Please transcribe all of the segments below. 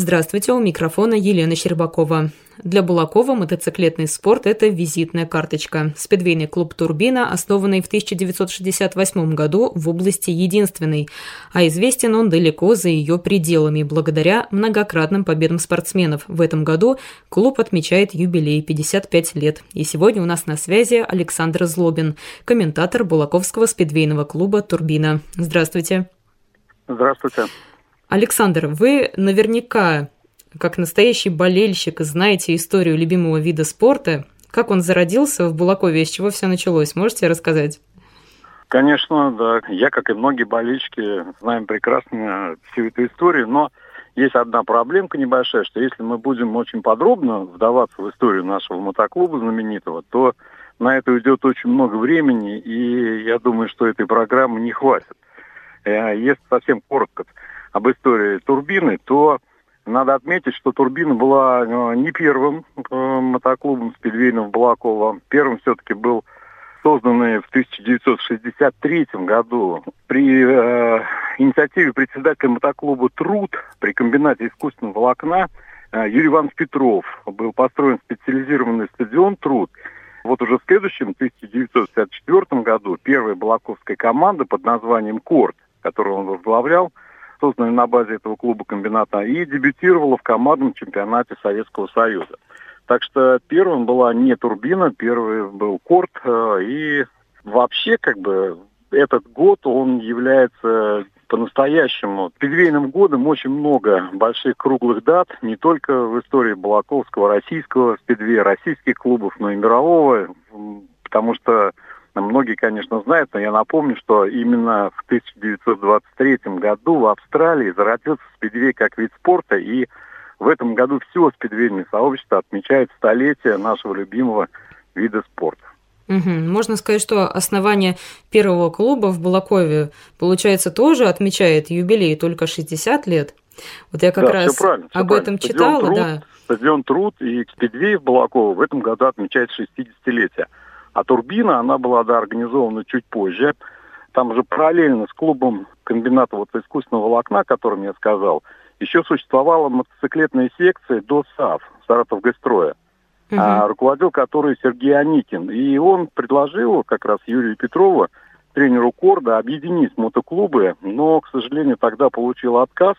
Здравствуйте, у микрофона Елена Щербакова. Для Булакова мотоциклетный спорт – это визитная карточка. Спидвейный клуб «Турбина», основанный в 1968 году в области единственной, а известен он далеко за ее пределами, благодаря многократным победам спортсменов. В этом году клуб отмечает юбилей – 55 лет. И сегодня у нас на связи Александр Злобин, комментатор Булаковского спидвейного клуба «Турбина». Здравствуйте. Здравствуйте. Александр, вы наверняка, как настоящий болельщик, знаете историю любимого вида спорта. Как он зародился в Булакове, с чего все началось? Можете рассказать? Конечно, да. Я, как и многие болельщики, знаем прекрасно всю эту историю, но есть одна проблемка небольшая, что если мы будем очень подробно вдаваться в историю нашего мотоклуба знаменитого, то на это уйдет очень много времени, и я думаю, что этой программы не хватит. Э, если совсем коротко, об истории турбины, то надо отметить, что турбина была э, не первым э, мотоклубом спидвейным в Балаково. Первым все-таки был созданный в 1963 году при э, инициативе председателя мотоклуба «Труд» при комбинате искусственного волокна э, Юрий Иванович Петров. Был построен специализированный стадион «Труд». Вот уже в следующем, 1964 году, первая балаковская команда под названием «Корт», которую он возглавлял, созданной на базе этого клуба комбината, и дебютировала в командном чемпионате Советского Союза. Так что первым была не турбина, первый был корт, э, и вообще как бы этот год, он является по-настоящему педвейным годом очень много больших круглых дат, не только в истории Балаковского, российского спидвея, российских клубов, но и мирового, потому что Многие, конечно, знают, но я напомню, что именно в 1923 году в Австралии зародился спидвей как вид спорта, и в этом году все спидвейное сообщество отмечает столетие нашего любимого вида спорта. Угу. Можно сказать, что основание первого клуба в Балакове, получается, тоже отмечает юбилей, только 60 лет. Вот я как да, раз правильно, об правильно. этом Стадион читала, труд, да. Стадион Труд и Спидвей в Балаково в этом году отмечает 60-летие. А турбина, она была да, организована чуть позже. Там же параллельно с клубом комбината вот искусственного волокна, о котором я сказал, еще существовала мотоциклетная секция до САФ, Саратов Гастроя, uh а, руководил которой Сергей Аникин. И он предложил как раз Юрию Петрову, тренеру Корда, объединить мотоклубы, но, к сожалению, тогда получил отказ.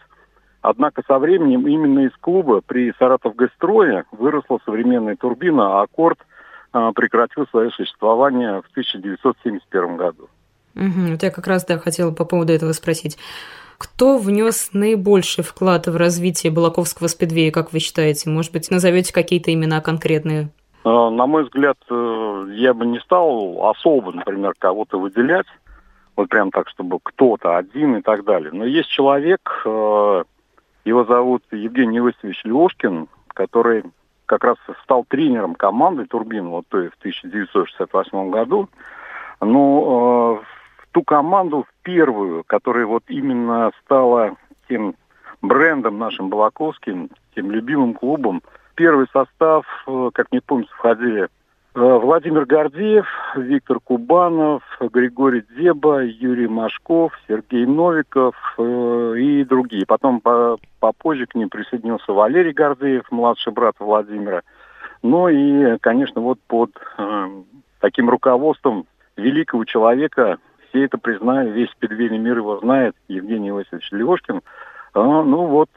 Однако со временем именно из клуба при Саратов Гастрое выросла современная турбина, а Корд – прекратил свое существование в 1971 году. Угу. Вот я как раз да, хотела по поводу этого спросить. Кто внес наибольший вклад в развитие Балаковского спидвея, как вы считаете? Может быть, назовете какие-то имена конкретные? А, на мой взгляд, э, я бы не стал особо, например, кого-то выделять, вот прям так, чтобы кто-то один и так далее. Но есть человек, э, его зовут Евгений Иосифович Лешкин, который как раз стал тренером команды Турбин вот той в 1968 году. Но ну, э, ту команду, первую, которая вот именно стала тем брендом нашим Балаковским, тем любимым клубом, первый состав, э, как мне помнится, входили Владимир Гордеев, Виктор Кубанов, Григорий Деба, Юрий Машков, Сергей Новиков э, и другие. Потом по, попозже к ним присоединился Валерий Гордеев, младший брат Владимира. Ну и, конечно, вот под э, таким руководством великого человека, все это признали, весь педвейный мир его знает, Евгений Иосифович Левошкин. А, ну вот,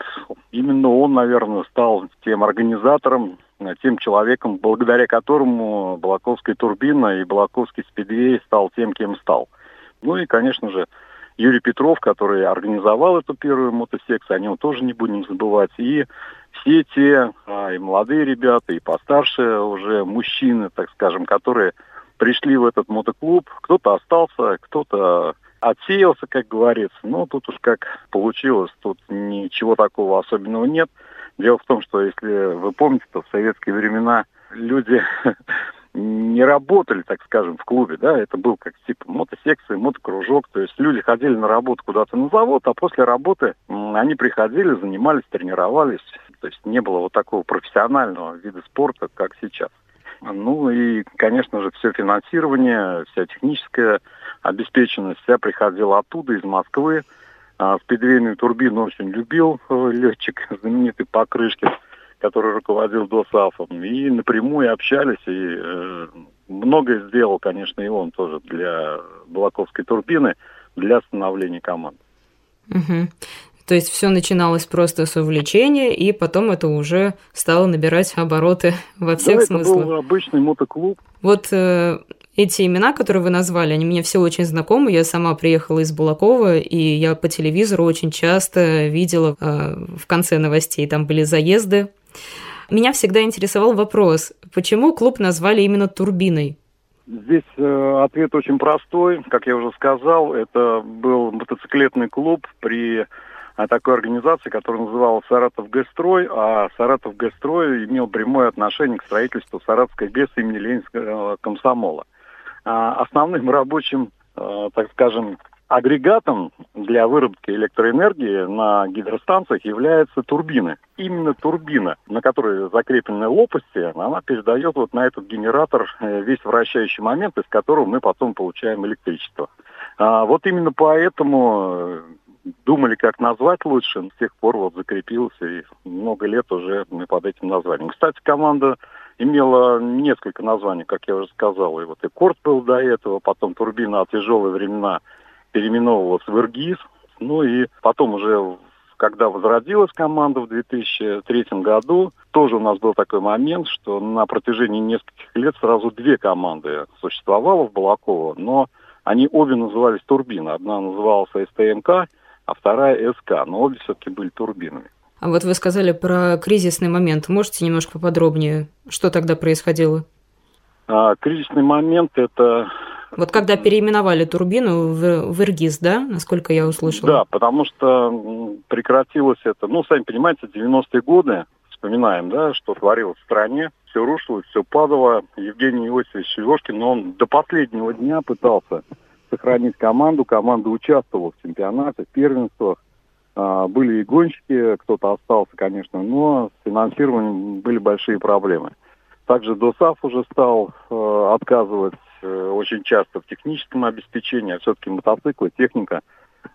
именно он, наверное, стал тем организатором, тем человеком, благодаря которому Балаковская турбина и Балаковский спидвей стал тем, кем стал. Ну и, конечно же, Юрий Петров, который организовал эту первую мотосекцию, о нем тоже не будем забывать. И все те, а, и молодые ребята, и постарше уже мужчины, так скажем, которые пришли в этот мотоклуб. Кто-то остался, кто-то отсеялся, как говорится. Ну, тут уж как получилось, тут ничего такого особенного нет. Дело в том, что, если вы помните, то в советские времена люди не работали, так скажем, в клубе, да, это был как типа мотосекция, мотокружок, то есть люди ходили на работу куда-то на завод, а после работы они приходили, занимались, тренировались, то есть не было вот такого профессионального вида спорта, как сейчас. Ну и, конечно же, все финансирование, вся техническая обеспеченность, вся приходила оттуда, из Москвы. А, спидвейную турбину очень любил э, летчик, знаменитый Покрышкин, который руководил ДОСАФом. И напрямую общались, и э, многое сделал, конечно, и он тоже для Балаковской турбины, для становления команды. Угу. То есть все начиналось просто с увлечения, и потом это уже стало набирать обороты во всех да, смыслах. Это был обычный мотоклуб. Вот э, эти имена, которые вы назвали, они мне все очень знакомы. Я сама приехала из Балакова, и я по телевизору очень часто видела э, в конце новостей, там были заезды. Меня всегда интересовал вопрос, почему клуб назвали именно «Турбиной»? Здесь э, ответ очень простой. Как я уже сказал, это был мотоциклетный клуб при такой организации, которая называлась «Саратов Гэстрой», а «Саратов Гэстрой» имел прямое отношение к строительству Саратовской ГЭС имени Ленинского комсомола. А основным рабочим, э, так скажем, агрегатом для выработки электроэнергии на гидростанциях являются турбины. Именно турбина, на которой закреплены лопасти, она передает вот на этот генератор э, весь вращающий момент, из которого мы потом получаем электричество. А вот именно поэтому э, думали, как назвать лучше, с тех пор вот закрепился, и много лет уже мы под этим названием. Кстати, команда имела несколько названий, как я уже сказал. И вот и Корт был до этого, потом турбина от тяжелые времена переименовывалась в Иргиз. Ну и потом уже, когда возродилась команда в 2003 году, тоже у нас был такой момент, что на протяжении нескольких лет сразу две команды существовало в Балаково, но они обе назывались турбина. Одна называлась СТМК, а вторая СК, но обе все-таки были турбинами. А вот вы сказали про кризисный момент. Можете немножко поподробнее, что тогда происходило? А, кризисный момент – это вот когда переименовали турбину в, в Иргиз, да, насколько я услышала? Да, потому что прекратилось это, ну, сами понимаете, 90-е годы, вспоминаем, да, что творилось в стране, все рушилось, все падало. Евгений Иосифович Лешкин, но он до последнего дня пытался сохранить команду, команда участвовала в чемпионате, в первенствах. А, были и гонщики, кто-то остался, конечно, но с финансированием были большие проблемы. Также ДОСАФ уже стал э, отказывать э, очень часто в техническом обеспечении, а все-таки мотоциклы, техника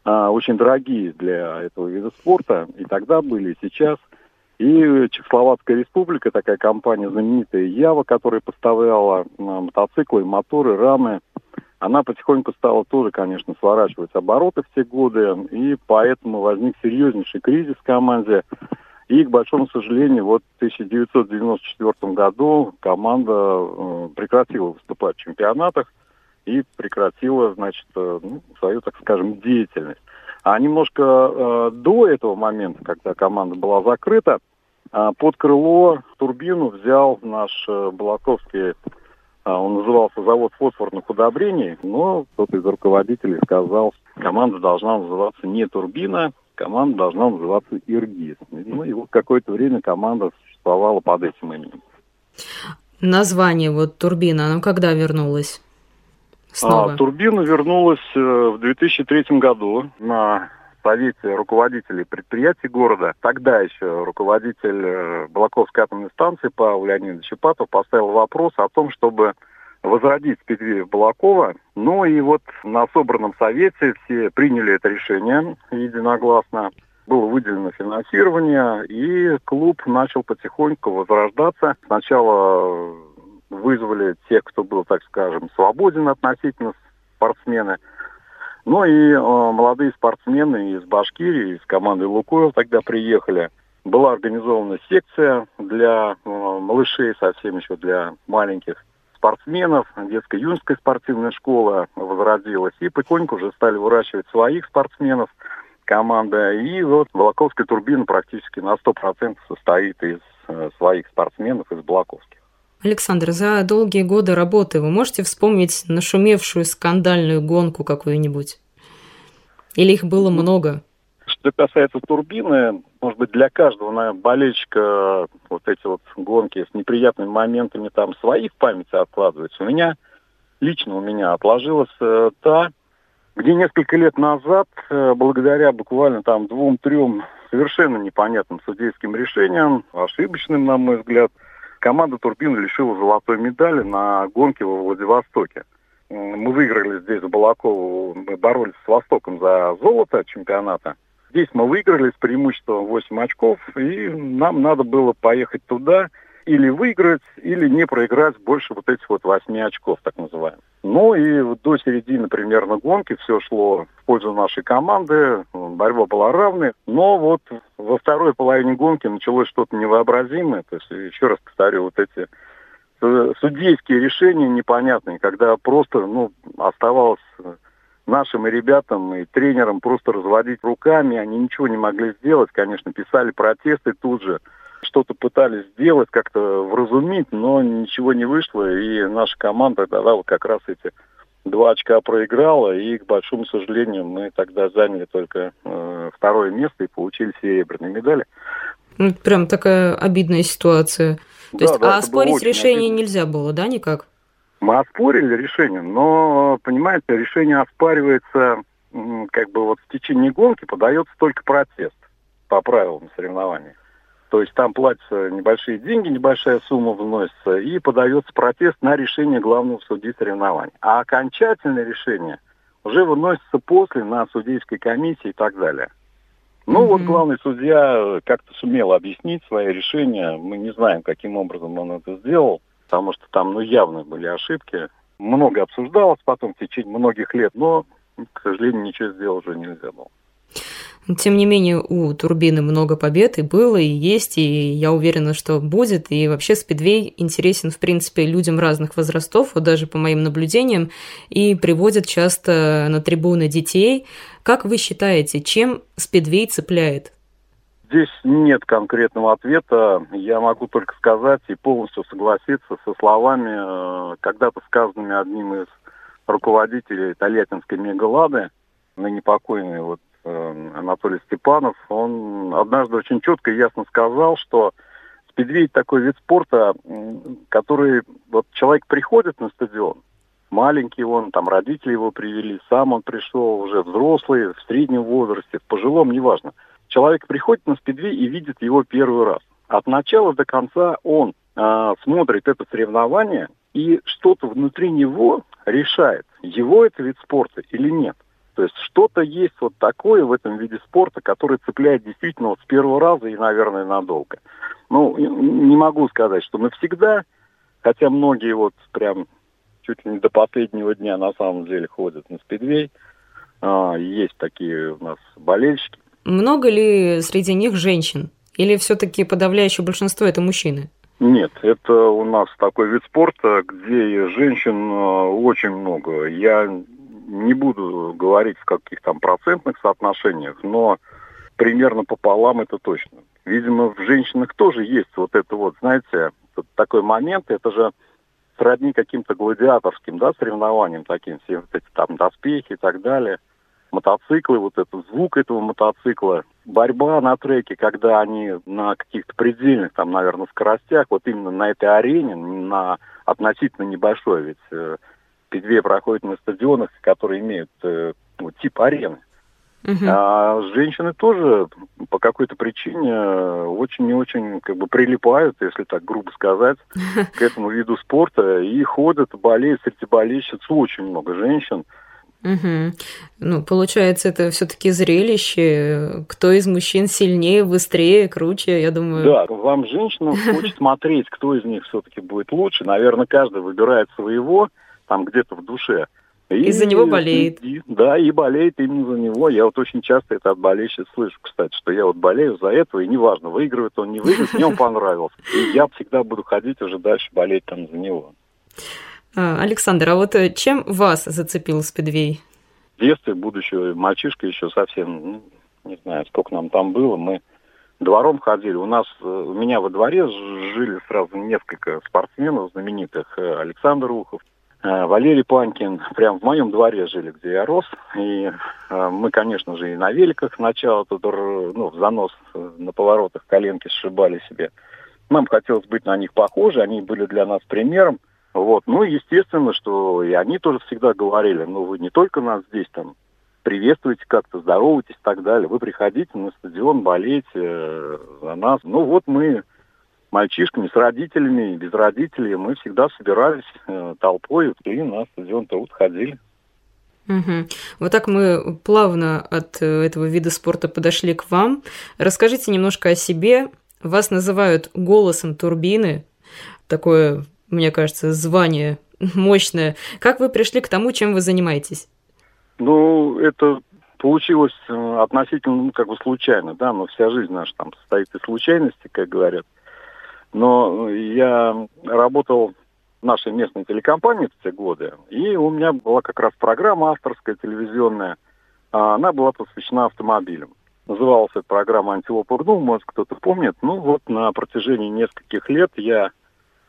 э, очень дорогие для этого вида спорта. И тогда были, и сейчас. И Чехословацкая республика, такая компания знаменитая Ява, которая поставляла э, мотоциклы, моторы, рамы она потихоньку стала тоже, конечно, сворачивать обороты в те годы, и поэтому возник серьезнейший кризис в команде. И, к большому сожалению, вот в 1994 году команда э, прекратила выступать в чемпионатах и прекратила, значит, э, ну, свою, так скажем, деятельность. А немножко э, до этого момента, когда команда была закрыта, э, под крыло турбину взял наш э, Балаковский он назывался завод фосфорных удобрений, но кто-то из руководителей сказал, команда должна называться не турбина, команда должна называться Иргиз. Ну и вот какое-то время команда существовала под этим именем. Название вот турбина, оно когда вернулось? Снова? А, турбина вернулась э, в 2003 году на совете руководителей предприятий города, тогда еще руководитель э, Балаковской атомной станции Павел Леонидович Чепатов поставил вопрос о том, чтобы возродить Спидвеев Балакова. Ну и вот на собранном совете все приняли это решение единогласно. Было выделено финансирование, и клуб начал потихоньку возрождаться. Сначала вызвали тех, кто был, так скажем, свободен относительно спортсмены – ну и э, молодые спортсмены из Башкирии, из команды «Лукойл» тогда приехали. Была организована секция для э, малышей, совсем еще для маленьких спортсменов. Детско-юношеская спортивная школа возродилась. И потихоньку уже стали выращивать своих спортсменов команда. И вот Волоковская турбина практически на 100% состоит из э, своих спортсменов, из Балаковских. Александр, за долгие годы работы вы можете вспомнить нашумевшую скандальную гонку какую-нибудь? Или их было много? Что касается турбины, может быть, для каждого наверное, болельщика вот эти вот гонки с неприятными моментами там свои в памяти откладываются. У меня, лично у меня отложилась э, та, где несколько лет назад, э, благодаря буквально там двум-трем совершенно непонятным судейским решениям, ошибочным, на мой взгляд, команда «Турбин» лишила золотой медали на гонке во Владивостоке. Мы выиграли здесь в Балаково, мы боролись с Востоком за золото чемпионата. Здесь мы выиграли с преимуществом 8 очков, и нам надо было поехать туда или выиграть, или не проиграть больше вот этих вот 8 очков, так называемых. Ну и до середины примерно гонки все шло в пользу нашей команды, борьба была равной, но вот во второй половине гонки началось что-то невообразимое, то есть еще раз повторю, вот эти судейские решения непонятные, когда просто ну, оставалось нашим и ребятам, и тренерам просто разводить руками, они ничего не могли сделать, конечно, писали протесты тут же, что-то пытались сделать, как-то вразумить, но ничего не вышло, и наша команда тогда вот как раз эти два очка проиграла, и, к большому сожалению, мы тогда заняли только э, второе место и получили серебряные медали. Ну, прям такая обидная ситуация. То да, есть, да, а оспорить решение обидно. нельзя было, да, никак? Мы оспорили решение, но, понимаете, решение оспаривается, как бы вот в течение гонки подается только протест по правилам соревнований. То есть там платятся небольшие деньги, небольшая сумма вносится, и подается протест на решение главного судьи соревнований. А окончательное решение уже выносится после на судейской комиссии и так далее. Ну mm-hmm. вот главный судья как-то сумел объяснить свои решения. Мы не знаем, каким образом он это сделал, потому что там ну, явно были ошибки. Много обсуждалось потом в течение многих лет, но, к сожалению, ничего сделать уже нельзя было. Тем не менее, у Турбины много побед и было, и есть, и я уверена, что будет. И вообще спидвей интересен, в принципе, людям разных возрастов, вот даже по моим наблюдениям, и приводят часто на трибуны детей. Как вы считаете, чем спидвей цепляет? Здесь нет конкретного ответа. Я могу только сказать и полностью согласиться со словами, э, когда-то сказанными одним из руководителей Тольяттинской мегалады, ныне покойный вот Э, Анатолий Степанов, он однажды очень четко и ясно сказал, что спидвей такой вид спорта, который вот человек приходит на стадион, маленький он, там родители его привели, сам он пришел уже взрослый, в среднем возрасте, в пожилом, неважно. Человек приходит на спидвей и видит его первый раз. От начала до конца он э, смотрит это соревнование и что-то внутри него решает, его это вид спорта или нет. То есть что-то есть вот такое в этом виде спорта, которое цепляет действительно вот с первого раза и, наверное, надолго. Ну, не могу сказать, что навсегда, хотя многие вот прям чуть ли не до последнего дня на самом деле ходят на спидвей. А, есть такие у нас болельщики. Много ли среди них женщин? Или все-таки подавляющее большинство это мужчины? Нет, это у нас такой вид спорта, где женщин а, очень много. Я не буду говорить в каких там процентных соотношениях, но примерно пополам это точно. Видимо, в женщинах тоже есть вот это вот, знаете, вот такой момент, это же сродни каким-то гладиаторским, да, соревнованиям таким, все вот эти там доспехи и так далее, мотоциклы, вот этот звук этого мотоцикла, борьба на треке, когда они на каких-то предельных, там, наверное, скоростях, вот именно на этой арене, на относительно небольшой, ведь э, P2 проходит на стадионах, которые имеют э, ну, тип арены. Uh-huh. А женщины тоже по какой-то причине очень и очень как бы прилипают, если так грубо сказать, к этому виду спорта и ходят, болеют среди болельщиц очень много женщин. Угу. Ну, получается, это все-таки зрелище. Кто из мужчин сильнее, быстрее, круче, я думаю. Да, вам женщинам хочет смотреть, кто из них все-таки будет лучше. Наверное, каждый выбирает своего там где-то в душе. И, за него болеет. И, да, и болеет именно за него. Я вот очень часто это от болельщиц слышу, кстати, что я вот болею за этого, и неважно, выигрывает он, не выигрывает, мне он понравился. И я всегда буду ходить уже дальше болеть там за него. А, Александр, а вот э, чем вас зацепил спидвей? В детстве, будучи мальчишкой еще совсем, ну, не знаю, сколько нам там было, мы двором ходили. У нас, э, у меня во дворе жили сразу несколько спортсменов знаменитых. Э, Александр Ухов, Валерий Панкин прям в моем дворе жили, где я рос. И мы, конечно же, и на великах сначала тут, ну, в занос на поворотах коленки сшибали себе. Нам хотелось быть на них похожи, они были для нас примером. Вот. Ну, естественно, что и они тоже всегда говорили, ну, вы не только нас здесь там приветствуете как-то, здороваетесь и так далее. Вы приходите на стадион, болейте э, за нас. Ну, вот мы мальчишками, с родителями, без родителей. Мы всегда собирались э, толпой и на стадион Труд ходили. Угу. Вот так мы плавно от э, этого вида спорта подошли к вам. Расскажите немножко о себе. Вас называют голосом турбины. Такое, мне кажется, звание мощное. Как вы пришли к тому, чем вы занимаетесь? Ну, это получилось э, относительно, ну, как бы случайно, да, но вся жизнь наша там состоит из случайностей, как говорят. Но я работал нашей местной телекомпании в те годы. И у меня была как раз программа авторская, телевизионная. А она была посвящена автомобилям. Называлась эта программа «Антилопа РНУ», может, кто-то помнит. Ну, вот на протяжении нескольких лет я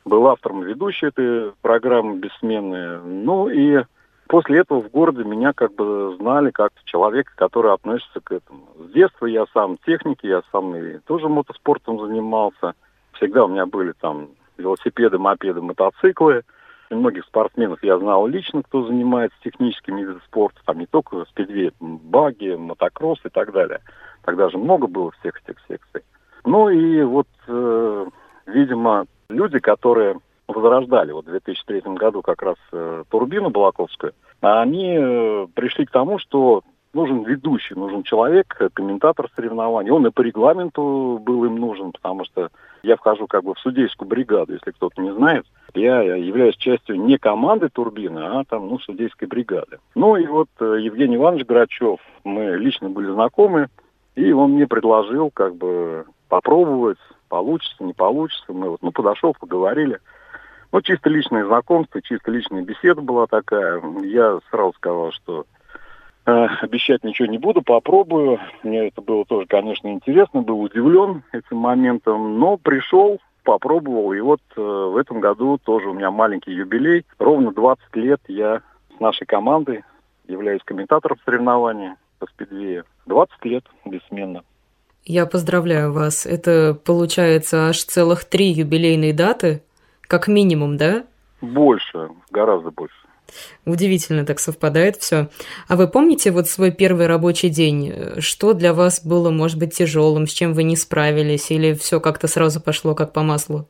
был автором ведущей этой программы «Бессменная». Ну, и после этого в городе меня как бы знали как человека, который относится к этому. С детства я сам техник, я сам и тоже мотоспортом занимался. Всегда у меня были там велосипеды, мопеды, мотоциклы. И многих спортсменов я знал лично, кто занимается техническими видами спорта, там не только спидвей, баги, мотокросс и так далее. Тогда же много было всех этих секций. Ну и вот, э, видимо, люди, которые возрождали вот в 2003 году как раз э, турбину Балаковскую, они э, пришли к тому, что нужен ведущий, нужен человек, комментатор соревнований. Он и по регламенту был им нужен, потому что я вхожу как бы в судейскую бригаду, если кто-то не знает. Я являюсь частью не команды «Турбины», а там, ну, судейской бригады. Ну и вот э, Евгений Иванович Грачев, мы лично были знакомы, и он мне предложил как бы попробовать, получится, не получится. Мы вот, ну, подошел, поговорили. Ну, чисто личное знакомство, чисто личная беседа была такая. Я сразу сказал, что Э, обещать ничего не буду, попробую. Мне это было тоже, конечно, интересно, был удивлен этим моментом, но пришел, попробовал, и вот э, в этом году тоже у меня маленький юбилей. Ровно 20 лет я с нашей командой являюсь комментатором соревнований по спидвею. 20 лет бессменно. Я поздравляю вас. Это получается аж целых три юбилейные даты, как минимум, да? Больше, гораздо больше. Удивительно так совпадает все. А вы помните вот свой первый рабочий день? Что для вас было, может быть, тяжелым, с чем вы не справились, или все как-то сразу пошло как по маслу?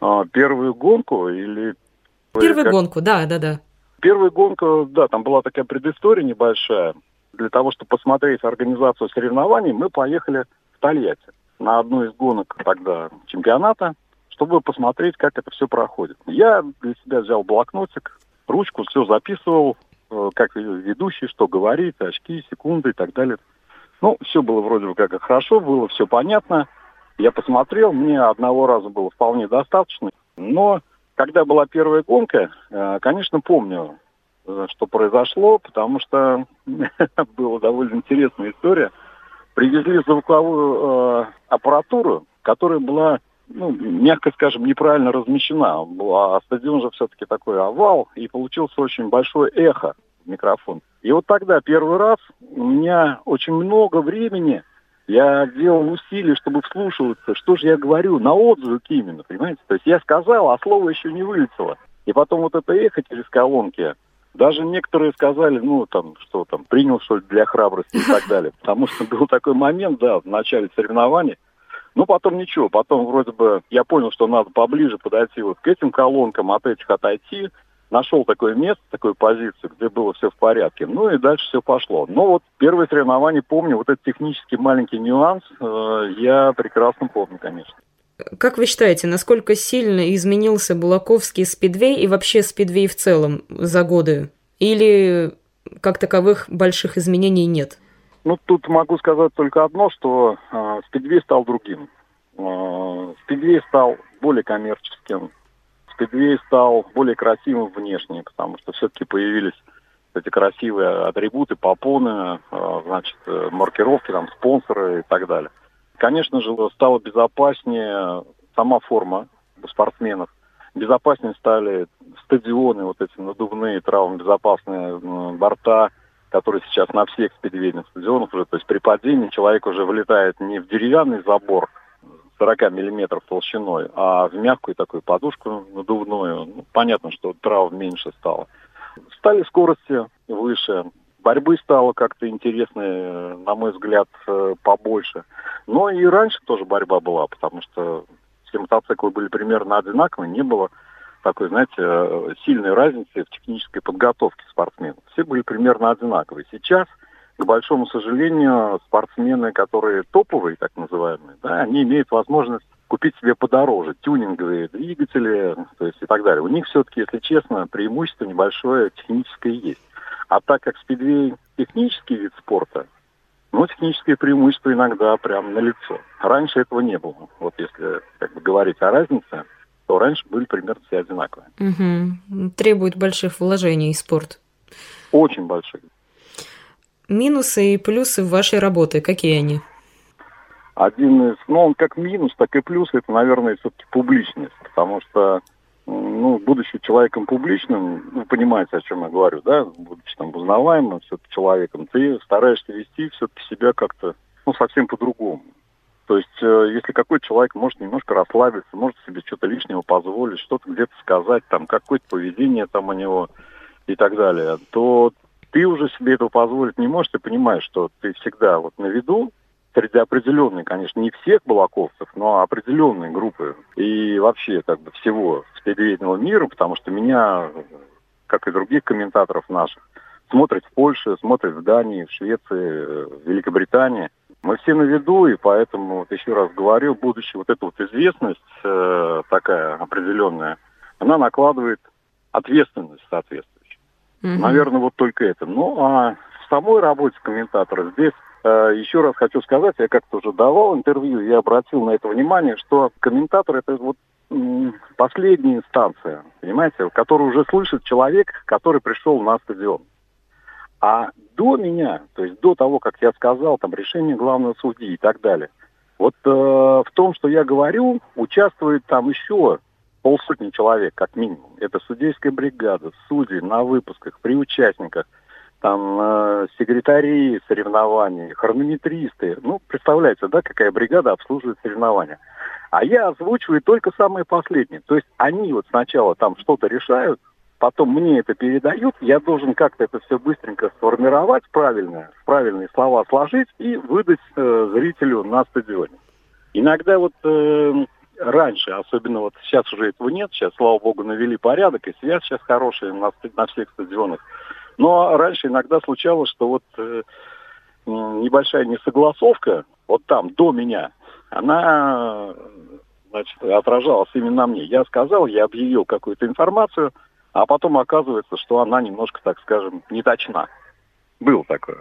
А, первую гонку или... Первую как... гонку, да, да, да. Первая гонка, да, там была такая предыстория небольшая. Для того, чтобы посмотреть организацию соревнований, мы поехали в Тольятти на одну из гонок тогда чемпионата, чтобы посмотреть, как это все проходит. Я для себя взял блокнотик, ручку, все записывал, э, как ведущий, что говорит, очки, секунды и так далее. Ну, все было вроде бы как хорошо, было все понятно. Я посмотрел, мне одного раза было вполне достаточно. Но когда была первая гонка, э, конечно, помню, что произошло, потому что была довольно интересная история. Привезли звуковую аппаратуру, которая была ну, мягко скажем, неправильно размещена. А стадион же все-таки такой овал, и получился очень большое эхо в микрофон. И вот тогда первый раз у меня очень много времени я делал усилия, чтобы вслушиваться, что же я говорю, на отзвук именно, понимаете? То есть я сказал, а слово еще не вылетело. И потом вот это эхо через колонки, даже некоторые сказали, ну, там, что там, принял, что ли, для храбрости и так далее. Потому что был такой момент, да, в начале соревнований, ну, потом ничего, потом вроде бы я понял, что надо поближе подойти вот к этим колонкам, от этих отойти. Нашел такое место, такую позицию, где было все в порядке. Ну и дальше все пошло. Но вот первые соревнования помню, вот этот технический маленький нюанс э, я прекрасно помню, конечно. Как вы считаете, насколько сильно изменился Булаковский спидвей и вообще спидвей в целом за годы? Или как таковых больших изменений нет? Ну, тут могу сказать только одно, что э, спидвей стал другим. Э, спидвей стал более коммерческим. Спидвей стал более красивым внешне, потому что все-таки появились эти красивые атрибуты, попоны, э, значит, маркировки, там, спонсоры и так далее. Конечно же, стало безопаснее сама форма спортсменов. Безопаснее стали стадионы, вот эти надувные, травмобезопасные борта – который сейчас на всех спидвейных стадионах уже, то есть при падении человек уже вылетает не в деревянный забор 40 миллиметров толщиной, а в мягкую такую подушку надувную. Ну, понятно, что травм меньше стало. Стали скорости выше, борьбы стало как-то интересной, на мой взгляд, э, побольше. Но и раньше тоже борьба была, потому что все мотоциклы были примерно одинаковые, не было такой, знаете, э, сильной разницы в технической подготовке спортсменов. Все были примерно одинаковые. Сейчас, к большому сожалению, спортсмены, которые топовые, так называемые, да, они имеют возможность купить себе подороже тюнинговые двигатели, то есть и так далее. У них все-таки, если честно, преимущество небольшое техническое есть. А так как спидвей технический вид спорта, ну, технические преимущества иногда прям на лицо. Раньше этого не было. Вот если как бы, говорить о разнице, то раньше были примерно все одинаковые. Угу. Требует больших вложений спорт. Очень больших. Минусы и плюсы в вашей работе, какие они? Один из, ну, он как минус, так и плюс, это, наверное, все-таки публичность, потому что ну, будучи человеком публичным, вы понимаете, о чем я говорю, да, будучи там узнаваемым все-таки человеком, ты стараешься вести все-таки себя как-то, ну, совсем по-другому. То есть, э, если какой-то человек может немножко расслабиться, может себе что-то лишнего позволить, что-то где-то сказать, там, какое-то поведение там у него и так далее, то ты уже себе этого позволить не можешь, ты понимаешь, что ты всегда вот на виду, среди определенной, конечно, не всех балаковцев, но определенной группы и вообще как бы всего спидвейного мира, потому что меня, как и других комментаторов наших, смотрят в Польше, смотрят в Дании, в Швеции, в Великобритании. Мы все на виду, и поэтому, вот еще раз говорю, будучи вот эта вот известность э, такая определенная, она накладывает ответственность соответствующую. Mm-hmm. Наверное, вот только это. Ну, а в самой работе комментатора здесь еще раз хочу сказать, я как-то уже давал интервью, я обратил на это внимание, что комментатор это вот последняя инстанция, понимаете, которую уже слышит человек, который пришел на стадион. А до меня, то есть до того, как я сказал, там решение главного судьи и так далее, вот э, в том, что я говорю, участвует там еще полсотни человек, как минимум. Это судейская бригада, судьи на выпусках, при участниках – там э, секретари соревнований, хронометристы. Ну, представляете, да, какая бригада обслуживает соревнования. А я озвучиваю только самые последние. То есть они вот сначала там что-то решают, потом мне это передают, я должен как-то это все быстренько сформировать правильно, правильные слова сложить и выдать э, зрителю на стадионе. Иногда вот э, раньше, особенно вот сейчас уже этого нет, сейчас, слава богу, навели порядок, и связь сейчас хорошая на, на всех стадионах. Но раньше иногда случалось, что вот э, небольшая несогласовка, вот там, до меня, она значит, отражалась именно мне. Я сказал, я объявил какую-то информацию, а потом оказывается, что она немножко, так скажем, не точна. Было такое.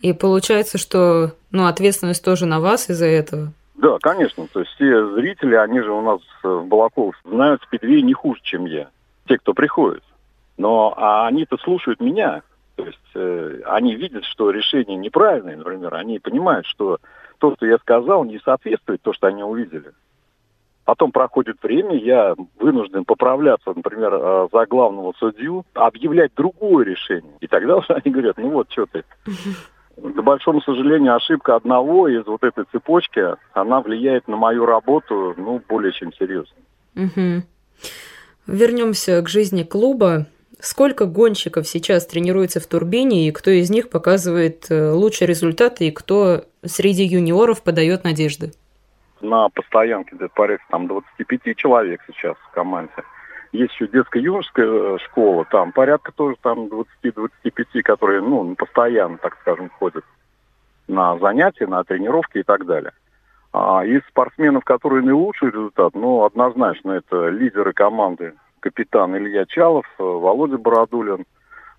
И получается, что ну, ответственность тоже на вас из-за этого? Да, конечно. То есть все зрители, они же у нас в Балаково знают спидвей не хуже, чем я. Те, кто приходит. Но а они-то слушают меня. То есть э, они видят, что решение неправильное, например. Они понимают, что то, что я сказал, не соответствует то, что они увидели. Потом проходит время, я вынужден поправляться, например, э, за главного судью, объявлять другое решение. И тогда уже они говорят, ну вот, что ты. К большому сожалению, ошибка одного из вот этой цепочки, она влияет на мою работу, ну, более чем серьезно. Угу. Вернемся к жизни клуба. Сколько гонщиков сейчас тренируется в турбине, и кто из них показывает э, лучшие результаты, и кто среди юниоров подает надежды? На постоянке где-то порядка там 25 человек сейчас в команде. Есть еще детско-юношеская э, школа, там порядка тоже там 20-25, которые, ну, постоянно, так скажем, ходят на занятия, на тренировки и так далее. А из спортсменов, которые наилучший результат, ну, однозначно, это лидеры команды капитан Илья Чалов, э, Володя Бородулин.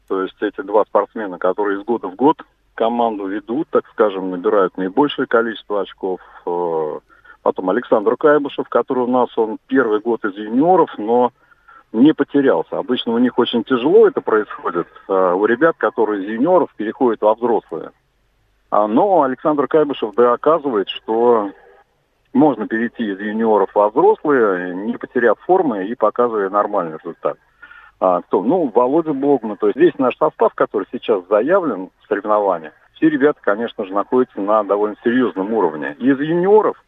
То есть эти два спортсмена, которые из года в год команду ведут, так скажем, набирают наибольшее количество очков. Э, потом Александр Кайбышев, который у нас, он первый год из юниоров, но не потерялся. Обычно у них очень тяжело это происходит. Э, у ребят, которые из юниоров переходят во взрослые. А, но Александр Кайбышев доказывает, что можно перейти из юниоров во взрослые, не потеряв формы и показывая нормальный результат. А, кто? Ну, Володя Богма. То есть весь наш состав, который сейчас заявлен в соревнованиях, все ребята, конечно же, находятся на довольно серьезном уровне. Из юниоров,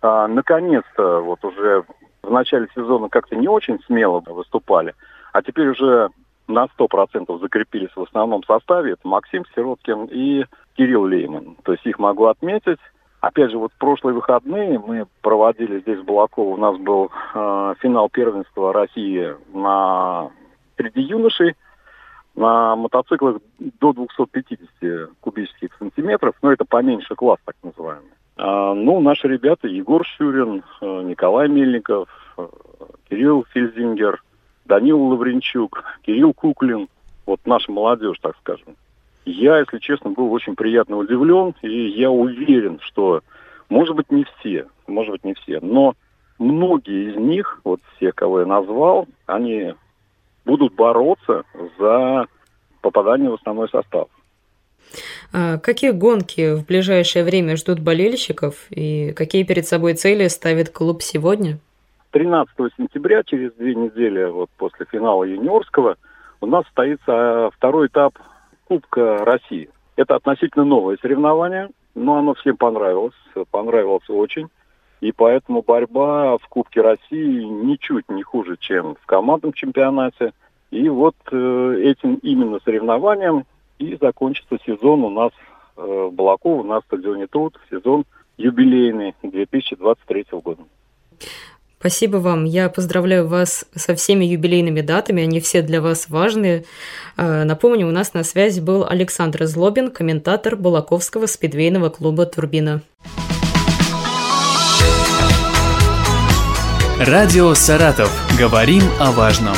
а, наконец-то, вот уже в начале сезона как-то не очень смело выступали, а теперь уже на 100% закрепились в основном составе. Это Максим Сироткин и Кирилл Лейман. То есть их могу отметить. Опять же, вот прошлые выходные мы проводили здесь в Балаково. У нас был э, финал первенства России на среди юношей на мотоциклах до 250 кубических сантиметров, но это поменьше класс, так называемый. А, ну, наши ребята, Егор Щурин, э, Николай Мельников, э, Кирилл Фельзингер, Данил Лавренчук, Кирилл Куклин, вот наша молодежь, так скажем. Я, если честно, был очень приятно удивлен, и я уверен, что, может быть, не все, может быть, не все, но многие из них, вот все, кого я назвал, они будут бороться за попадание в основной состав. А какие гонки в ближайшее время ждут болельщиков и какие перед собой цели ставит клуб сегодня? 13 сентября, через две недели вот после финала юниорского, у нас состоится второй этап Кубка России. Это относительно новое соревнование, но оно всем понравилось, понравилось очень. И поэтому борьба в Кубке России ничуть не хуже, чем в командном чемпионате. И вот э, этим именно соревнованием и закончится сезон у нас э, в Балаково на стадионе Труд, сезон юбилейный 2023 года. Спасибо вам. Я поздравляю вас со всеми юбилейными датами. Они все для вас важные. Э, напомню, у нас на связи был Александр Злобин, комментатор Балаковского спидвейного клуба «Турбина». Радио «Саратов». Говорим о важном.